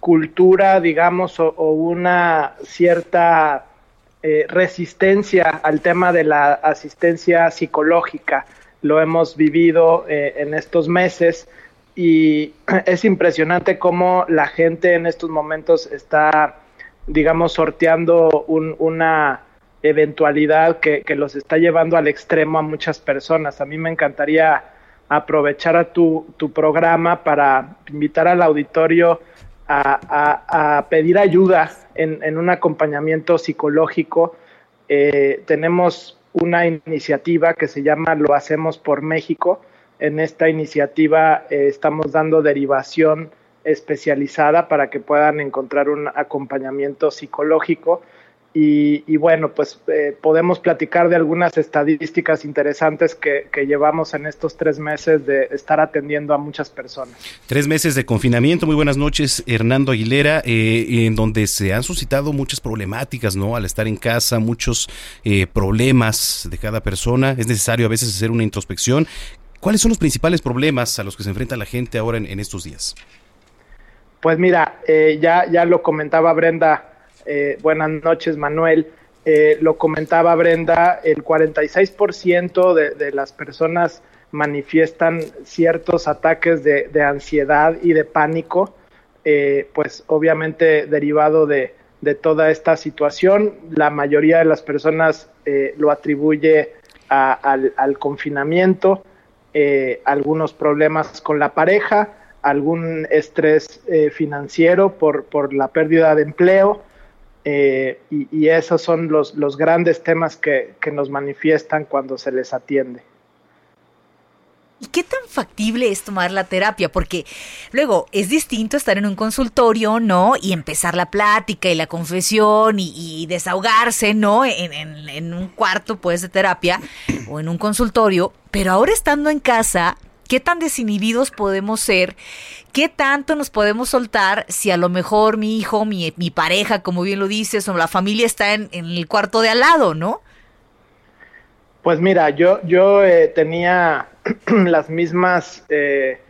cultura, digamos, o, una cierta eh, resistencia al tema de la asistencia psicológica. Lo hemos vivido eh, en estos meses y es impresionante cómo la gente en estos momentos está, digamos, sorteando un, una eventualidad que, los está llevando al extremo a muchas personas. A mí me encantaría aprovechar a tu, programa para invitar al auditorio a, pedir ayuda en, un acompañamiento psicológico. Eh, tenemos una iniciativa que se llama Lo Hacemos por México. En esta iniciativa eh, estamos dando derivación especializada para que puedan encontrar un acompañamiento psicológico y, bueno, pues eh, podemos platicar de algunas estadísticas interesantes que, llevamos en estos tres meses de estar atendiendo a muchas personas. Tres meses de confinamiento. Muy buenas noches, Hernando Aguilera, eh, en donde se han suscitado muchas problemáticas, ¿no? Al estar en casa, muchos eh, problemas de cada persona. Es necesario a veces hacer una introspección. ¿Cuáles son los principales problemas a los que se enfrenta la gente ahora en, estos días? Pues mira, ya, ya lo comentaba Brenda eh, buenas noches, Manuel. Eh, lo comentaba Brenda, el 46% de, de las personas manifiestan ciertos ataques de, ansiedad y de pánico, eh, pues obviamente derivado de, toda esta situación. La mayoría de las personas lo atribuye al, confinamiento, algunos problemas con la pareja, algún estrés financiero por, por la pérdida de empleo, eh, y, esos son los, los grandes temas que, que nos manifiestan cuando se les atiende. ¿Y qué tan factible es tomar la terapia? Porque luego es distinto estar en un consultorio, ¿no? Y empezar la plática y la confesión y, desahogarse, ¿no? En, en, un cuarto, pues, de terapia o en un consultorio. Pero ahora estando en casa, ¿qué tan desinhibidos podemos ser? ¿Qué tanto nos podemos soltar si a lo mejor mi hijo, mi, mi pareja, como bien lo dices, o la familia está en, en el cuarto de al lado, ¿no? Pues mira, yo, yo eh, tenía las mismas eh,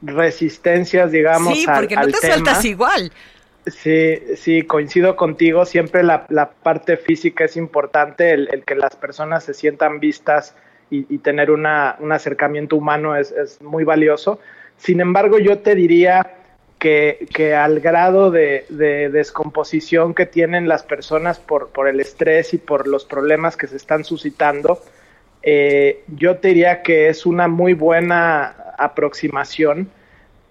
resistencias, digamos, sí, porque no te sueltas igual. Sí, sí, coincido contigo. Siempre la, parte física es importante, el, que las personas se sientan vistas y, tener una, un acercamiento humano es, muy valioso. Sin embargo, yo te diría que, que al grado de, de, descomposición que tienen las personas por, por el estrés y por los problemas que se están suscitando, eh, yo te diría que es una muy buena aproximación.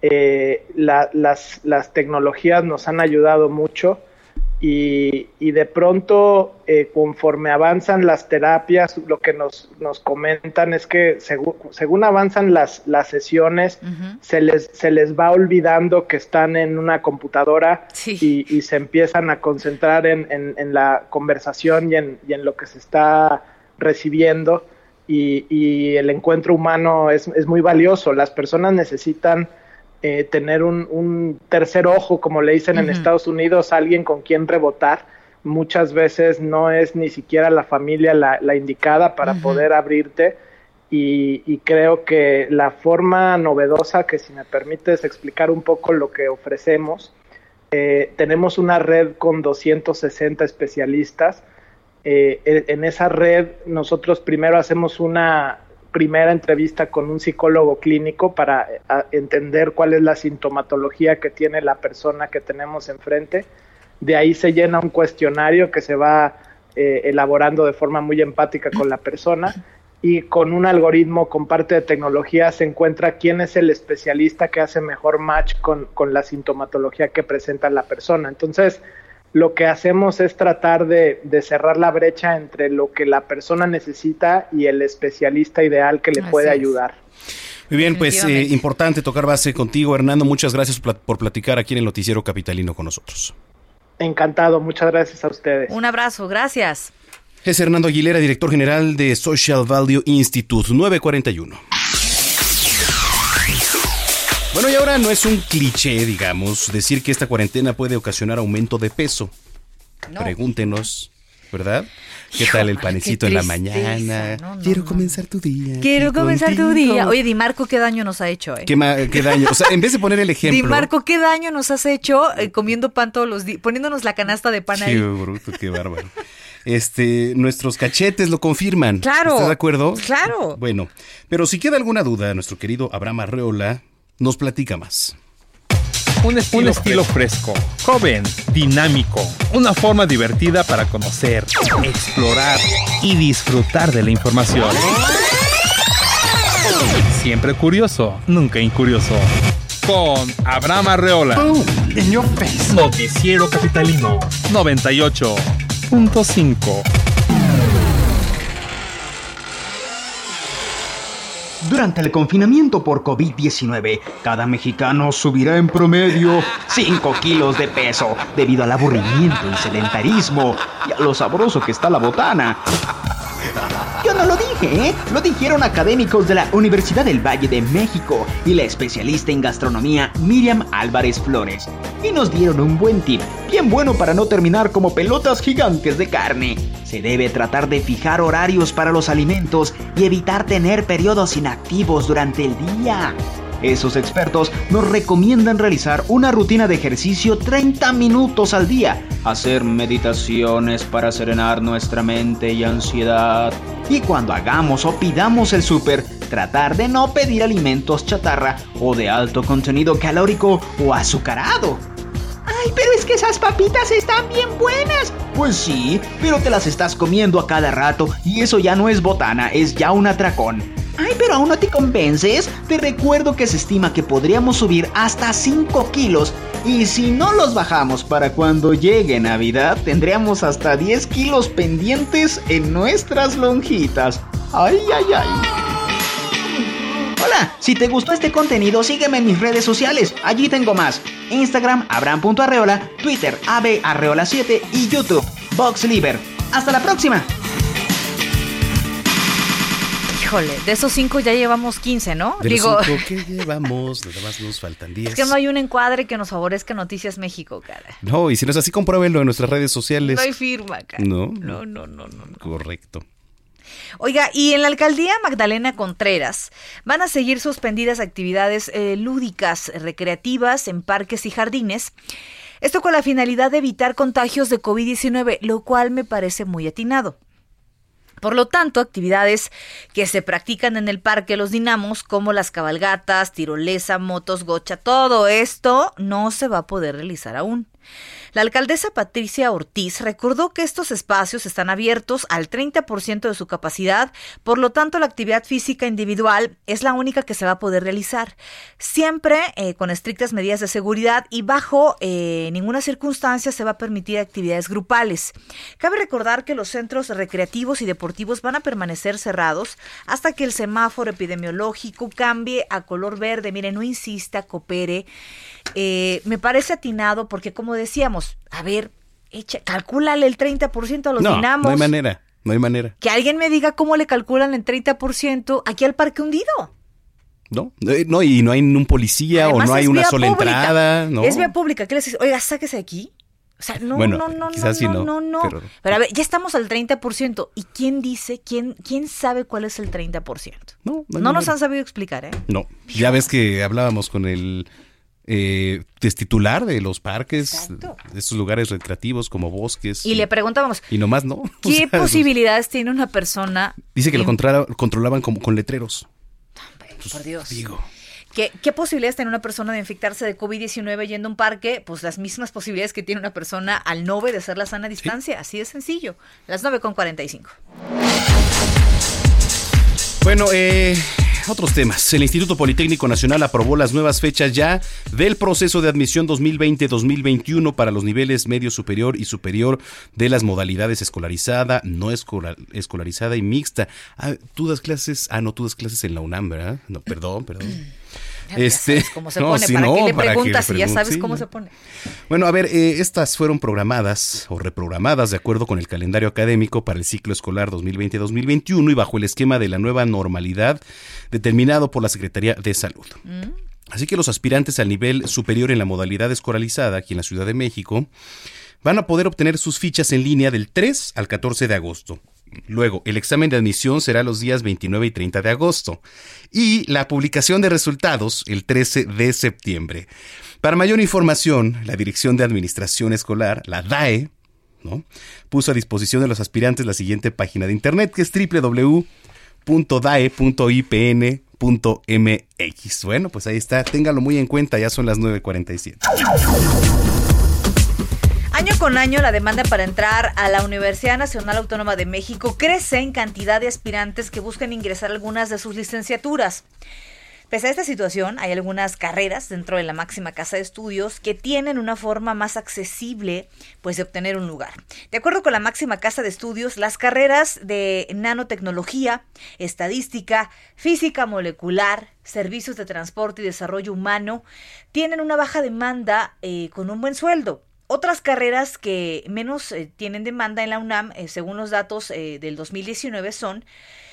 Eh, las, tecnologías nos han ayudado mucho y, de pronto, eh, conforme avanzan las terapias, lo que nos, nos comentan es que según, avanzan las, las sesiones, se, les, se les va olvidando que están en una computadora y, se empiezan a concentrar en, en, la conversación y en, y en lo que se está recibiendo. Y, el encuentro humano es, muy valioso. Las personas necesitan eh, tener un, tercer ojo, como le dicen en Estados Unidos, alguien con quien rebotar. Muchas veces no es ni siquiera la familia la, indicada para poder abrirte. Y, creo que la forma novedosa, que si me permites explicar un poco lo que ofrecemos, eh, tenemos una red con 260 especialistas eh, en esa red nosotros primero hacemos una primera entrevista con un psicólogo clínico para eh, entender cuál es la sintomatología que tiene la persona que tenemos enfrente. De ahí se llena un cuestionario que se va eh, elaborando de forma muy empática con la persona y con un algoritmo con parte de tecnología se encuentra quién es el especialista que hace mejor match con, con la sintomatología que presenta la persona. Entonces, lo que hacemos es tratar de, cerrar la brecha entre lo que la persona necesita y el especialista ideal que le puede ayudar. Muy bien, pues eh, importante tocar base contigo, Hernando. Muchas gracias por platicar aquí en el Noticiero Capitalino con nosotros. Encantado, muchas gracias a ustedes. Un abrazo, gracias. Es Hernando Aguilera, director general de Social Value Institute 941. Bueno, y ahora no es un cliché, digamos, decir que esta cuarentena puede ocasionar aumento de peso. Pregúntenos, ¿verdad? ¿Qué tal el panecito en la mañana? Quiero comenzar tu día. Quiero comenzar tu día. Oye, Di Marco, ¿qué daño nos ha hecho? Eh? ¿Qué, daño? O sea, en vez de poner el ejemplo. Di Marco, ¿qué daño nos has hecho eh, comiendo pan todos los días? Poniéndonos la canasta de pan ahí. Qué bruto, qué bárbaro. Este, nuestros cachetes lo confirman. Claro. ¿Estás de acuerdo? Claro. Bueno, pero si queda alguna duda, nuestro querido Abraham Arreola nos platica más. Un estilo, fresco, joven, dinámico, una forma divertida para conocer, explorar y disfrutar de la información. Siempre curioso, nunca incurioso. Con Abraham Arreola. Noticiero Capitalino 98.5. Durante el confinamiento por COVID-19, cada mexicano subirá en promedio 5 kilos de peso debido al aburrimiento y sedentarismo y a lo sabroso que está la botana. Yo no lo dije, ¿eh? Lo dijeron académicos de la Universidad del Valle de México y la especialista en gastronomía Miriam Álvarez Flores. Y nos dieron un buen tip, bien bueno para no terminar como pelotas gigantes de carne. Se debe tratar de fijar horarios para los alimentos y evitar tener periodos inactivos durante el día. Esos expertos nos recomiendan realizar una rutina de ejercicio 30 minutos al día, hacer meditaciones para serenar nuestra mente y ansiedad. Y cuando hagamos o pidamos el súper, tratar de no pedir alimentos chatarra o de alto contenido calórico o azucarado. ¡Ay, pero es que esas papitas están bien buenas! Pues sí, pero te las estás comiendo a cada rato y eso ya no es botana, es ya un atracón. Ay, pero aún no te convences. Te recuerdo que se estima que podríamos subir hasta 5 kilos Y si no los bajamos para cuando llegue Navidad, tendríamos hasta 10 kilos pendientes en nuestras lonjitas. ¡Ay, ay, ay! Hola, si te gustó este contenido, sígueme en mis redes sociales. Allí tengo más. Instagram, Abraham.arreola, Twitter, abarreola7 y YouTube, VoxLiber. ¡Hasta la próxima! Híjole, de esos cinco ya llevamos 15, ¿no? De Digo, los cinco que llevamos, nada más nos faltan 10. es que no hay un encuadre que nos favorezca Noticias México, cara. No, y si no es así, compruébenlo en nuestras redes sociales. No hay firma, cara. No. No, no, no, no. no. Correcto. Oiga, y en la alcaldía Magdalena Contreras van a seguir suspendidas actividades eh, lúdicas, recreativas en parques y jardines. Esto con la finalidad de evitar contagios de COVID-19, lo cual me parece muy atinado. Por lo tanto, actividades que se practican en el Parque Los Dinamos, como las cabalgatas, tirolesa, motos, gocha, todo esto no se va a poder realizar aún. La alcaldesa Patricia Ortiz recordó que estos espacios están abiertos al 30% de su capacidad, por lo tanto la actividad física individual es la única que se va a poder realizar, siempre eh, con estrictas medidas de seguridad y bajo eh, ninguna circunstancia se va a permitir actividades grupales. Cabe recordar que los centros recreativos y deportivos van a permanecer cerrados hasta que el semáforo epidemiológico cambie a color verde. Mire, no insista, coopere. Eh, me parece atinado porque, como decíamos, a ver, echa, calcúlale el 30% a los no, dinamos. no hay manera, no hay manera. Que alguien me diga cómo le calculan el 30% aquí al parque hundido. No, Eh, no, y no hay un policía Además, o no hay una sola pública. entrada. No. Es vía pública. ¿Qué les dice? Oiga, sáquese de aquí. O sea, no, Bueno, no, no, quizás sí no, no, no, no. pero- Pero... a ver, ya estamos al 30%. ¿Y quién dice, quién, quién sabe cuál es el 30%? No, No, hay nos han sabido explicar, ¿eh? No, ya ves que hablábamos con el eh, titular de los parques, Exacto. de estos lugares recreativos como bosques. Y le preguntábamos, y nomás no. O ¿qué sea, pues, posibilidades tiene una persona? Dice que lo controla- controlaban como con letreros. Por Dios. Digo, ¿Qué, ¿Qué posibilidades tiene una persona de infectarse de COVID-19 yendo a un parque? Pues las mismas posibilidades que tiene una persona al no obedecer la sana distancia. Así de sencillo. Las 9 con 45. Bueno, eh, otros temas. El Instituto Politécnico Nacional aprobó las nuevas fechas ya del proceso de admisión 2020-2021 para los niveles medio superior y superior de las modalidades escolarizada, no escolar- escolarizada y mixta. Ah, tú das clases, ah, no, tú das clases en la UNAM, ¿verdad? No, perdón, perdón. Este, sabes cómo se no, pone. sí, ¿Para no, qué le para que le preguntas si ya sabes sí, cómo no. se pone? Bueno, a ver, eh, estas fueron programadas o reprogramadas de acuerdo con el calendario académico para el ciclo escolar 2020-2021 y bajo el esquema de la nueva normalidad determinado por la Secretaría de Salud. Así que los aspirantes al nivel superior en la modalidad escolarizada aquí en la Ciudad de México van a poder obtener sus fichas en línea del 3 al 14 de agosto. Luego, el examen de admisión será los días 29 y 30 de agosto. Y la publicación de resultados el 13 de septiembre. Para mayor información, la Dirección de Administración Escolar, la DAE, ¿no? puso a disposición de los aspirantes la siguiente página de internet, que es www.dae.ipn.mx. Bueno, pues ahí está, téngalo muy en cuenta, ya son las 9.47. Año con año, la demanda para entrar a la Universidad Nacional Autónoma de México crece en cantidad de aspirantes que buscan ingresar algunas de sus licenciaturas. Pese a esta situación, hay algunas carreras dentro de la máxima casa de estudios que tienen una forma más accesible pues, de obtener un lugar. De acuerdo con la máxima casa de estudios, las carreras de nanotecnología, estadística, física molecular, servicios de transporte y desarrollo humano tienen una baja demanda eh, con un buen sueldo. Otras carreras que menos eh, tienen demanda en la UNAM, eh, según los datos eh, del 2019, son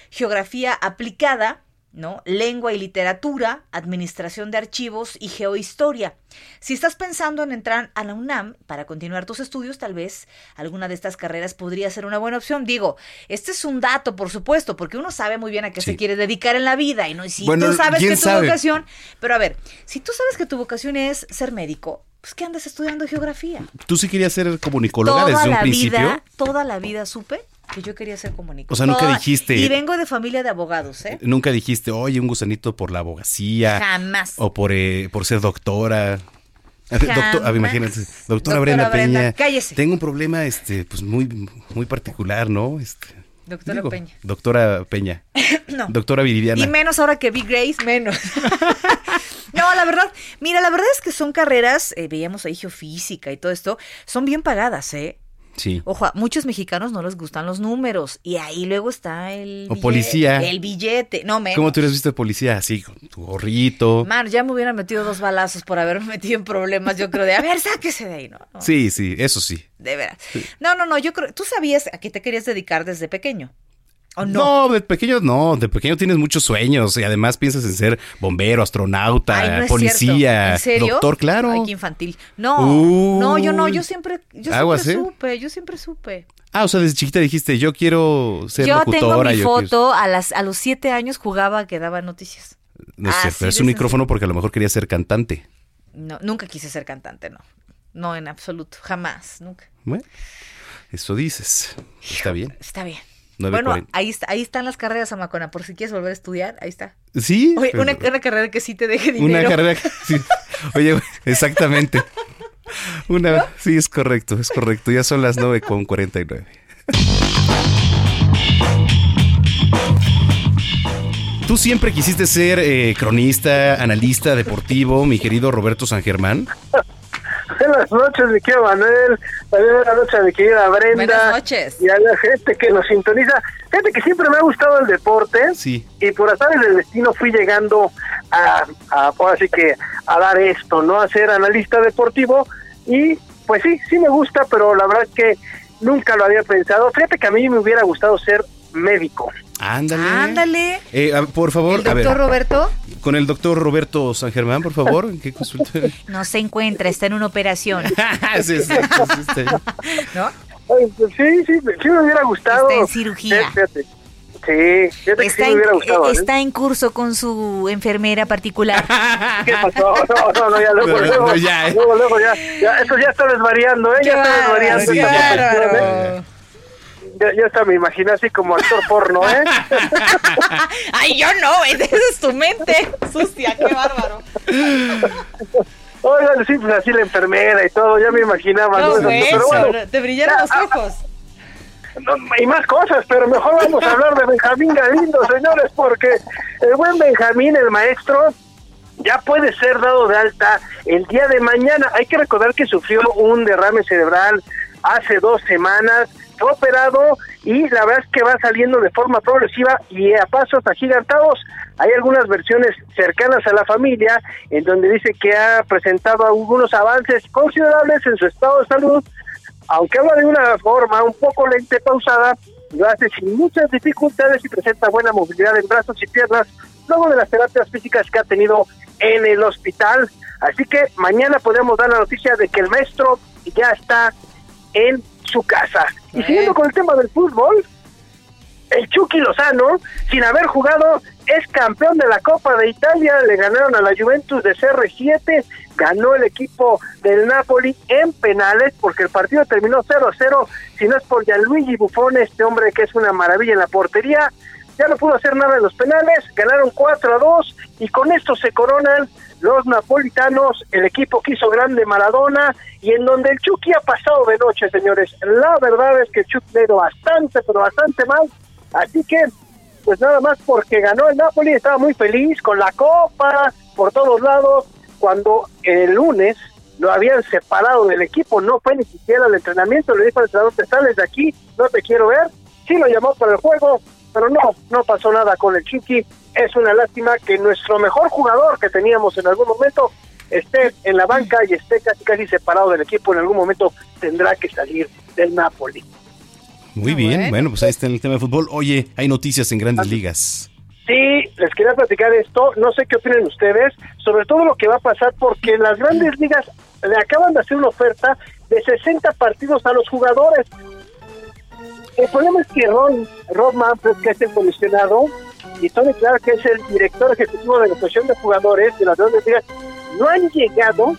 geografía aplicada, ¿no? Lengua y literatura, administración de archivos y geohistoria. Si estás pensando en entrar a la UNAM para continuar tus estudios, tal vez alguna de estas carreras podría ser una buena opción. Digo, este es un dato, por supuesto, porque uno sabe muy bien a qué se quiere dedicar en la vida y no y si Bueno, tú sabes ¿quién que tu sabe? vocación, pero a ver, si tú sabes que tu vocación es ser médico, pues ¿qué andas estudiando geografía? ¿Tú sí querías ser comunicóloga toda desde un la principio? vida, toda la vida supe que yo quería ser comunicóloga. O sea, nunca Toda- dijiste- Y vengo de familia de abogados, ¿eh? Nunca dijiste, oye, un gusanito por la abogacía. Jamás. O por, eh, por ser doctora. Doctor, a ver, Jamás. imagínate, doctora, Doctora Brenda, Brenda, Peña. cállese. Tengo un problema, este, pues muy, muy particular, ¿no? Este, Doctora digo, Peña. Doctora Peña. No. Doctora Viridiana. Y menos ahora que vi Grace, menos. No, la verdad, mira, la verdad es que son carreras, eh, veíamos ahí geofísica y todo esto, son bien pagadas, ¿eh? Sí. Ojo, a muchos mexicanos no les gustan los números y ahí luego está el O policía. El billete, no menos. ¿Cómo tú hubieras visto de policía? Así, con tu gorrito. Man, ya me hubieran metido dos balazos por haberme metido en problemas, yo creo de, a ver, sáquese de ahí, ¿no? no Sí, sí, eso sí. De veras. No, no, no, yo creo, tú sabías a qué te querías dedicar desde pequeño. ¿O no? No, de pequeño no, de pequeño tienes muchos sueños y además piensas en ser bombero, astronauta, Ay, no es policía, cierto. ¿En serio? doctor, claro. Ay, qué infantil. No, no, yo no, yo siempre, yo siempre ¿eh? supe, yo siempre supe. Ah, o sea, desde chiquita dijiste, yo quiero ser yo tengo locutora. mi yo quiero- foto, a, las, a los siete años jugaba que daba noticias. No sé, Así pero es un micrófono porque a lo mejor quería ser cantante. No, nunca quise ser cantante, no. No, en absoluto, jamás, nunca. Bueno, eso dices. Está bien. Está bien. 9.40. Bueno, ahí, ahí están las carreras, Amacona, por si quieres volver a estudiar, ahí está. Sí. Oye, una, una carrera que sí te deje dinero. Una carrera. que- sí. Oye, exactamente. Una, sí, es correcto, es correcto. Ya son las 9 con 49. ¿Tú siempre quisiste ser eh, cronista, analista deportivo, mi querido Roberto San Germán? Buenas noches, mi querido Manuel. También buenas noches a mi querida Brenda. Buenas noches. Y a la gente que nos sintoniza. Gente que siempre me ha gustado el deporte. Sí. Y por azares del destino fui llegando a, a por así que, a dar esto, ¿no? A ser analista deportivo. Y pues sí, sí me gusta, pero la verdad es que nunca lo había pensado. Fíjate que a mí me hubiera gustado ser médico. Ándale. Ándale. Eh, a- por favor, ¿El a ver, doctor Roberto? con el doctor Roberto San Germán, por favor, ¿en qué consultorio? No se encuentra, está en una operación. Sí, sí, sí, sí, está ¿No? Ay, pues sí, sí, sí me hubiera gustado. Está en cirugía. Fíjate. Sí, fíjate que Está, sí me en, hubiera gustado. eh, ¿eh? está en curso con su enfermera particular. ¿Qué pasó? No, no, no, ya luego, No, luego, no, ya, eh. luego, luego, ya, ya, esto ya está desvariando, ¿eh? Ya está desvariando. sí, esta ya. Ya, está, me imaginé así como actor porno, ¿eh? Ay, yo no, esa es tu mente sucia, qué bárbaro. Oigan, sí, pues así la enfermera y todo, ya me imaginaba. No, ¿no? güey, Pero bueno, te brillaron ya, los ah, ojos. no, y más cosas, pero mejor vamos a hablar de Benjamín Galindo, señores, porque el buen Benjamín, el maestro, ya puede ser dado de alta el día de mañana. Hay que recordar que sufrió un derrame cerebral hace dos semanas, operado y la verdad es que va saliendo de forma progresiva y a pasos agigantados. Hay algunas versiones cercanas a la familia en donde dice que ha presentado algunos avances considerables en su estado de salud, aunque habla de una forma un poco lenta y pausada, lo hace sin muchas dificultades y presenta buena movilidad en brazos y piernas, luego de las terapias físicas que ha tenido en el hospital. Así que mañana podemos dar la noticia de que el maestro ya está en su casa. Y siguiendo con el tema del fútbol, el Chucky Lozano, sin haber jugado, es campeón de la Copa de Italia. Le ganaron a la Juventus de CR7. Ganó el equipo del Napoli en penales porque el partido terminó 0-0. Si no es por Gianluigi Buffon, este hombre que es una maravilla en la portería, ya no pudo hacer nada en los penales. Ganaron 4-2 y con esto se coronan los napolitanos, el equipo que hizo grande Maradona y en donde el Chucky ha pasado de noche, señores. La verdad es que el Chucky ha ido bastante, pero bastante mal. Así que, pues nada más porque ganó el Napoli, estaba muy feliz con la copa por todos lados. Cuando el lunes lo habían separado del equipo, no fue ni siquiera al entrenamiento, le dijo al entrenador, te sales de aquí, no te quiero ver. Sí lo llamó para el juego, pero no, no pasó nada con el Chucky. Es una lástima que nuestro mejor jugador que teníamos en algún momento esté en la banca y esté casi casi separado del equipo. En algún momento tendrá que salir del Napoli. Muy bien, bueno. pues ahí está en el tema de fútbol. Oye, hay noticias en grandes ligas. Sí, les quería platicar esto. No sé qué opinan ustedes, sobre todo lo que va a pasar, porque las grandes ligas le acaban de hacer una oferta de 60 partidos a los jugadores. El problema es que Ron, Ron Manfred, que es el comisionado, y Tony Clark, que es el director ejecutivo de la Asociación de Jugadores de las grandes ligas, no han llegado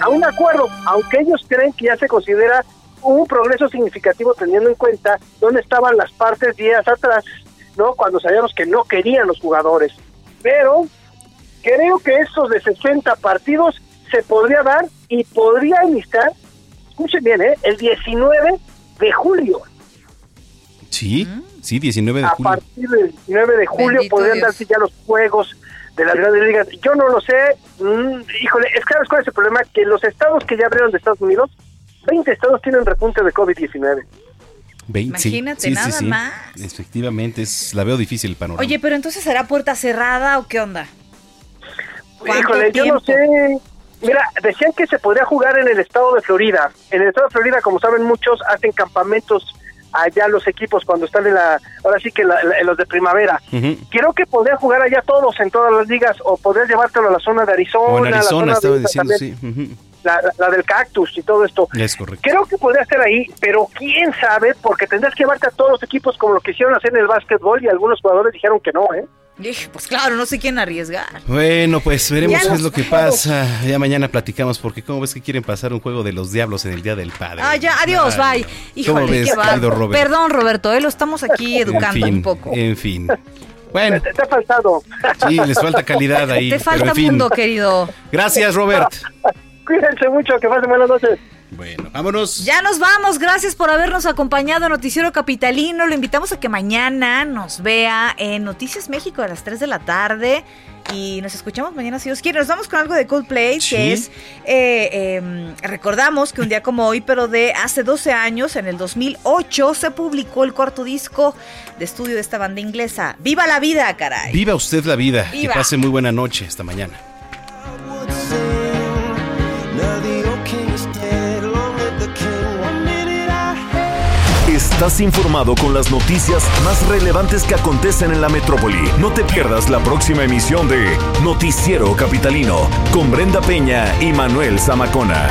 a un acuerdo, aunque ellos creen que ya se considera un progreso significativo teniendo en cuenta dónde estaban las partes días atrás, ¿no? Cuando sabíamos que no querían los jugadores. Pero creo que estos de 60 partidos se podría dar y podría iniciar, escuchen bien, ¿eh? el 19 de julio. Sí, sí, 19 de A julio. partir del 19 de julio Bendito podrían Dios. darse ya los juegos de las grandes ligas. Yo no lo sé. Mm, híjole, es claro, ¿cuál es el problema? Que los estados que ya abrieron de Estados Unidos, 20 estados tienen repunte de COVID-19. Imagínate, nada más. Efectivamente, es, la veo difícil el panorama. Oye, pero entonces será puerta cerrada o qué onda? Híjole, yo no sé. Mira, decían que se podría jugar en el estado de Florida. En el estado de Florida, como saben muchos, hacen campamentos allá los equipos cuando están en la, ahora sí que en los de primavera. Creo que podría jugar allá todos en todas las ligas o podría llevártelo a la zona de Arizona. en Arizona, la estaba diciendo, sí. la, del cactus y todo esto. Es correcto. Creo que podría estar ahí, pero quién sabe, porque tendrás que llevarte a todos los equipos como lo quisieron hacer en el básquetbol y algunos jugadores dijeron que no, ¿eh? Pues claro, no sé quién arriesgar. Bueno, pues veremos qué es lo que pasa. Ya mañana platicamos, porque como ves que quieren pasar un juego de los diablos en el Día del Padre. Ah, ya, adiós, bye. Híjole, ves, qué Roberto? Perdón, Roberto, eh, lo estamos aquí educando un poco. En fin. Bueno. Te, ha faltado. Sí, les falta calidad ahí. Te falta pero en mundo, querido. Gracias, Robert. Cuídense mucho, que pasen buenas noches. Bueno, vámonos. Ya nos vamos. Gracias por habernos acompañado Noticiero Capitalino. Lo invitamos a que mañana nos vea en Noticias México a las 3 de la tarde. Y nos escuchamos mañana si Dios quiere. Nos vamos con algo de Coldplay, que es. Eh, em, recordamos que un día como hoy, pero de hace 12 años, en el 2008, se publicó el cuarto disco de estudio de esta banda inglesa. ¡Viva la vida, caray! Viva usted la vida. Que pase muy buena noche. Hasta mañana. Estás informado con las noticias más relevantes que acontecen en la metrópoli. No te pierdas la próxima emisión de Noticiero Capitalino con Brenda Peña y Manuel Zamacona.